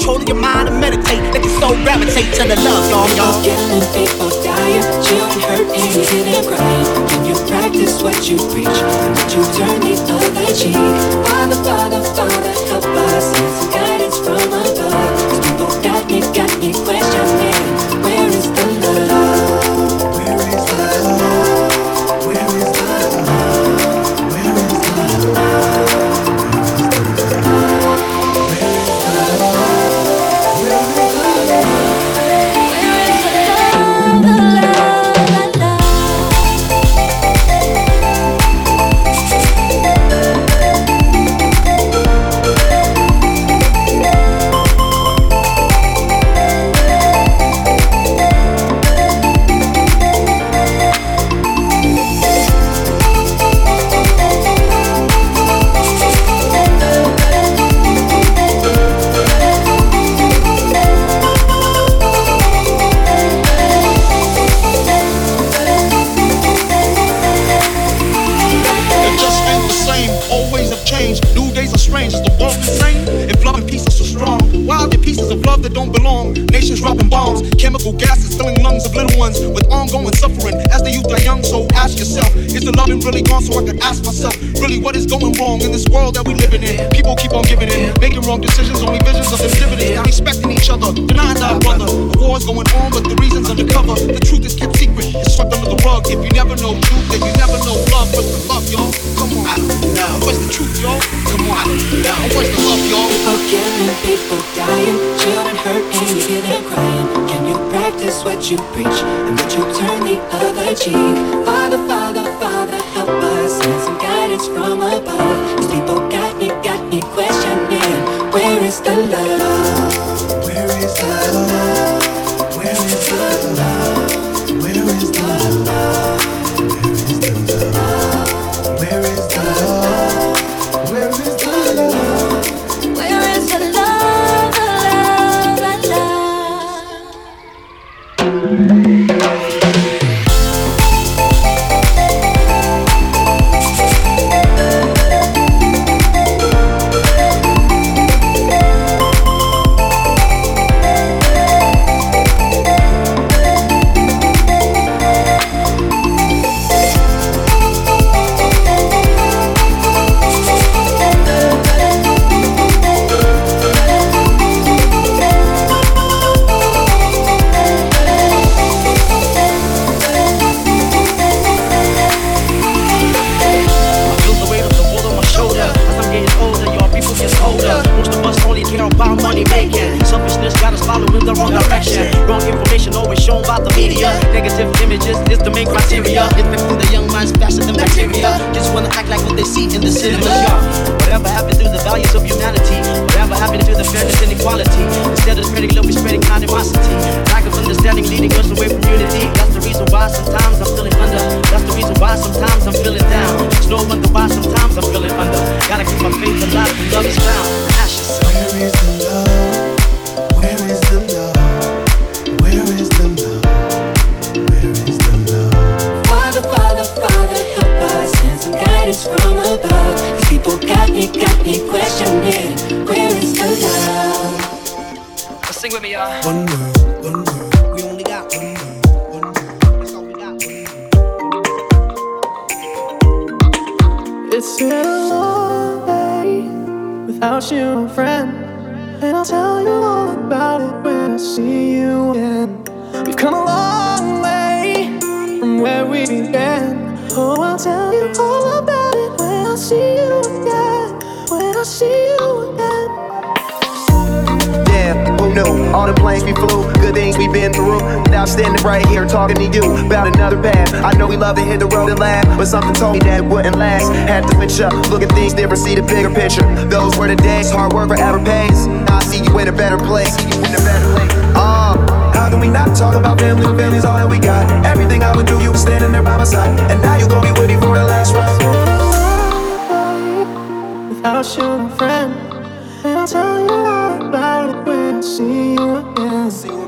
control of your mind and meditate. Let your soul gravitate to the love song, y'all. Killing people dying, children hurt, hated, and crying. When you practice what you preach, and you turn the other cheek. Father, Father, Father. What you preach and would you turn the other cheek? Father, Father, Father, help us send some guidance from above. One word, All the planes we flew, good things we've been through. Now I'm standing right here talking to you about another path. I know we love to hit the road and laugh, but something told me that wouldn't last. Had to switch up, look at things different, see the bigger picture. Those were the days, hard work forever pays. Now I see you in a better place. See you in a better place. Uh, how can we not talk about family? Family's all that we got. Everything I would do, you were standing there by my side, and now you gon' be with me for the last ride. Without you, friend. I'll tell you see you again.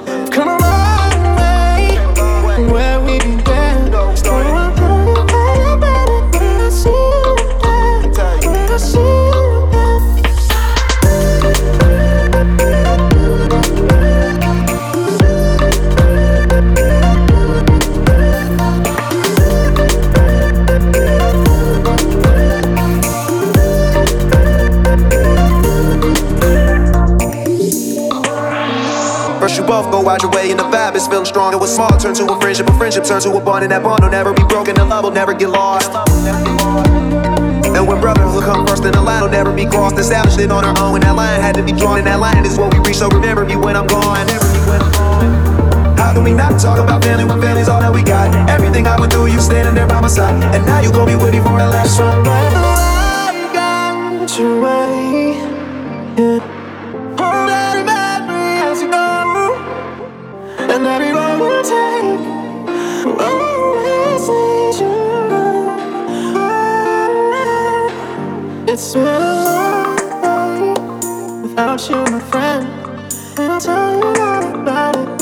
Your way and the vibe is feeling strong. It was small, turn to a friendship, a friendship turn to a bond, and that bond will never be broken. The love will never get lost. And when brotherhood come first, then the line will never be crossed. Established it on our own, and that line had to be drawn. And that line is what we reach. So remember me when I'm gone. How can we not talk about family when family's all that we got? Everything I would do, you standing there by my side, and now you gon' be with me for the last ride. I've got your way. Yeah. Without you, my friend. And I'll tell you all about it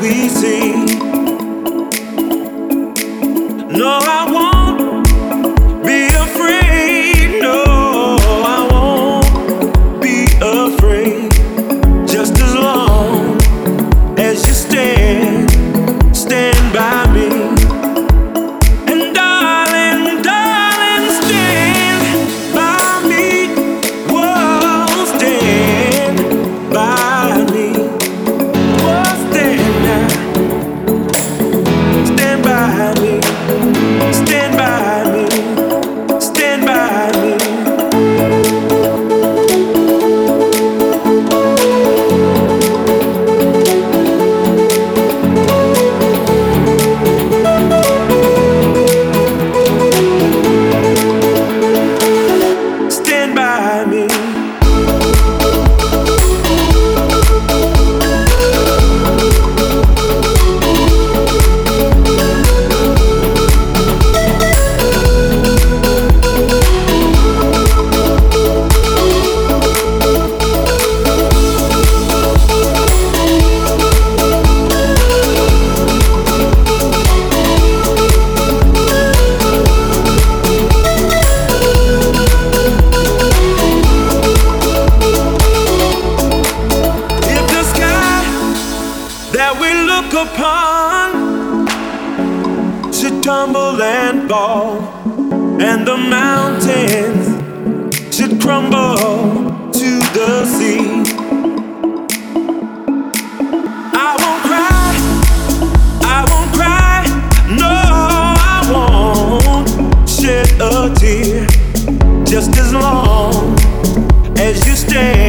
No, I a tear just as long as you stand,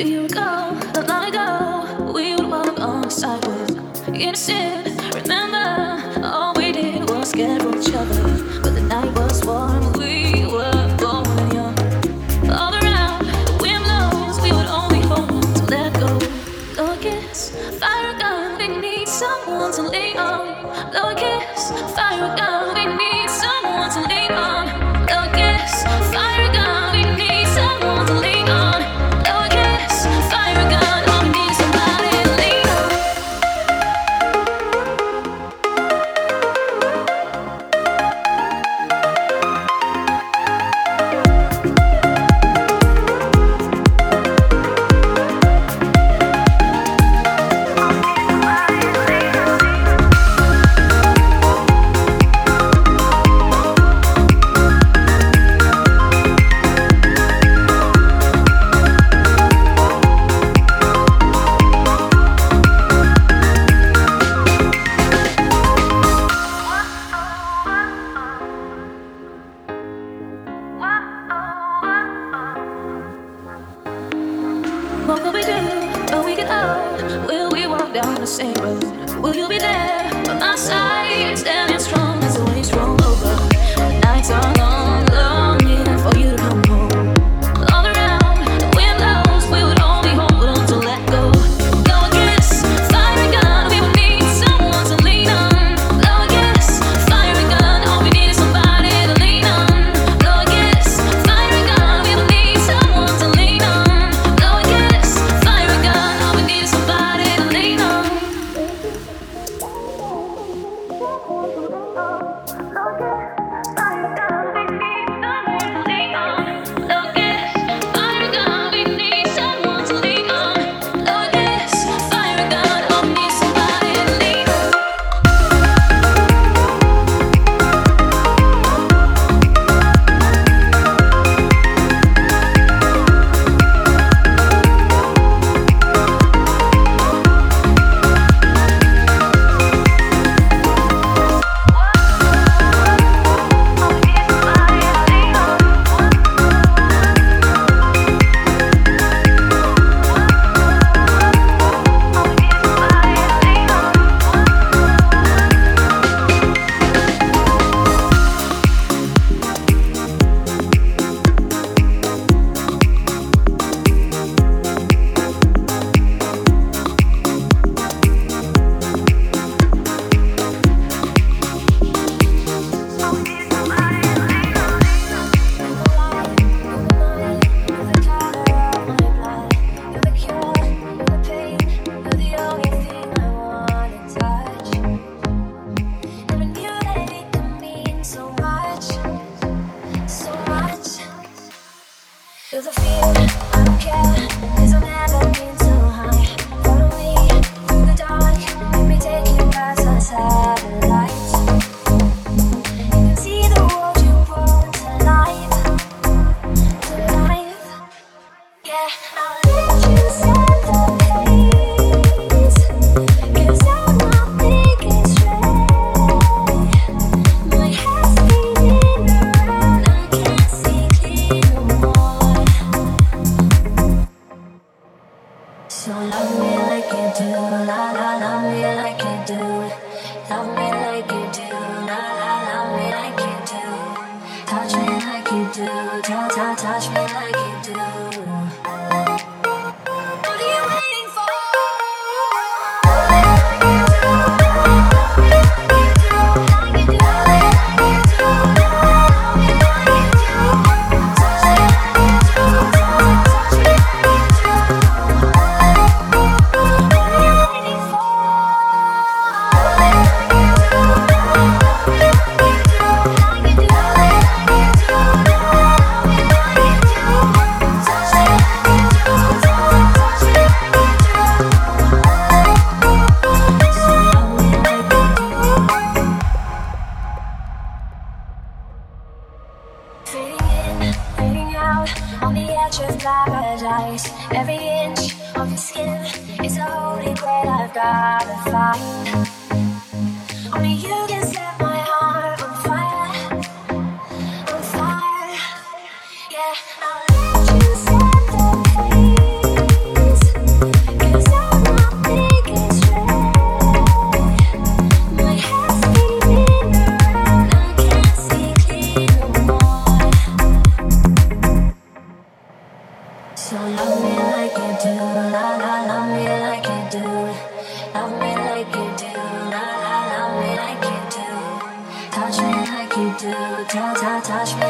a year ago, not long go. we would walk on the sidewalk. Innocent, remember, all we did was get from each other, but the night was warm. Touch me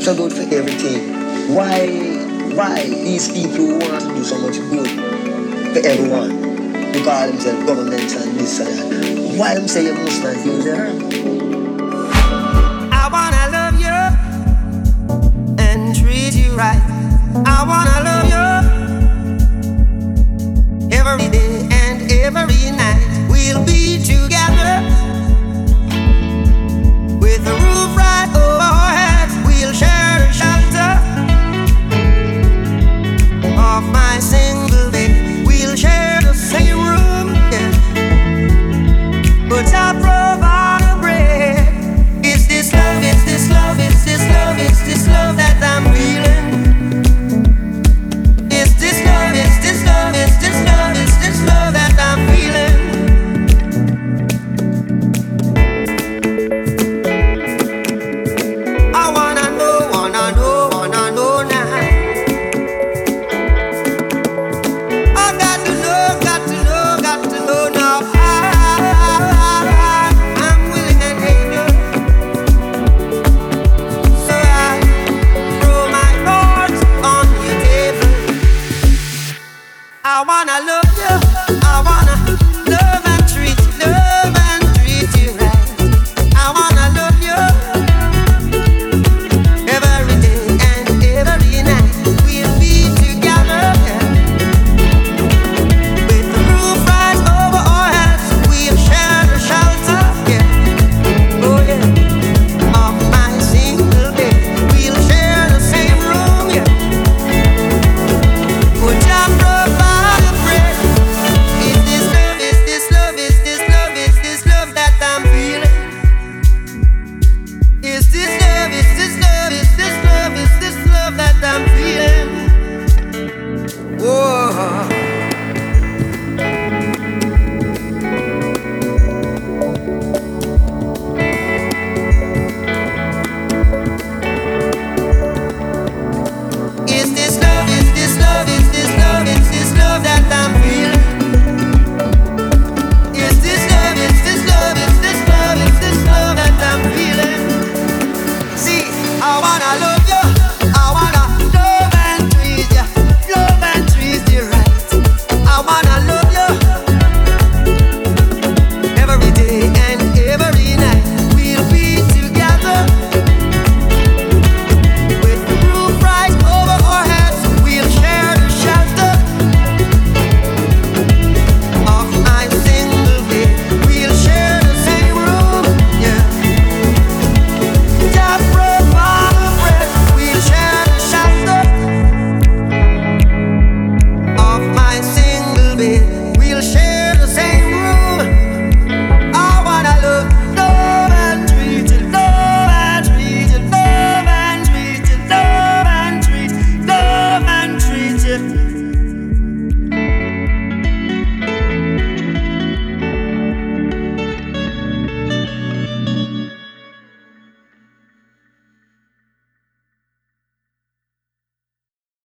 corruption don't everything. Why, why these people want to do so much good for everyone? They call themselves government and this and that. Why them say you must not use their? I wanna love you and treat you right. I wanna love you every day and every night. We'll be together with a roof right over will share shelter of my sin.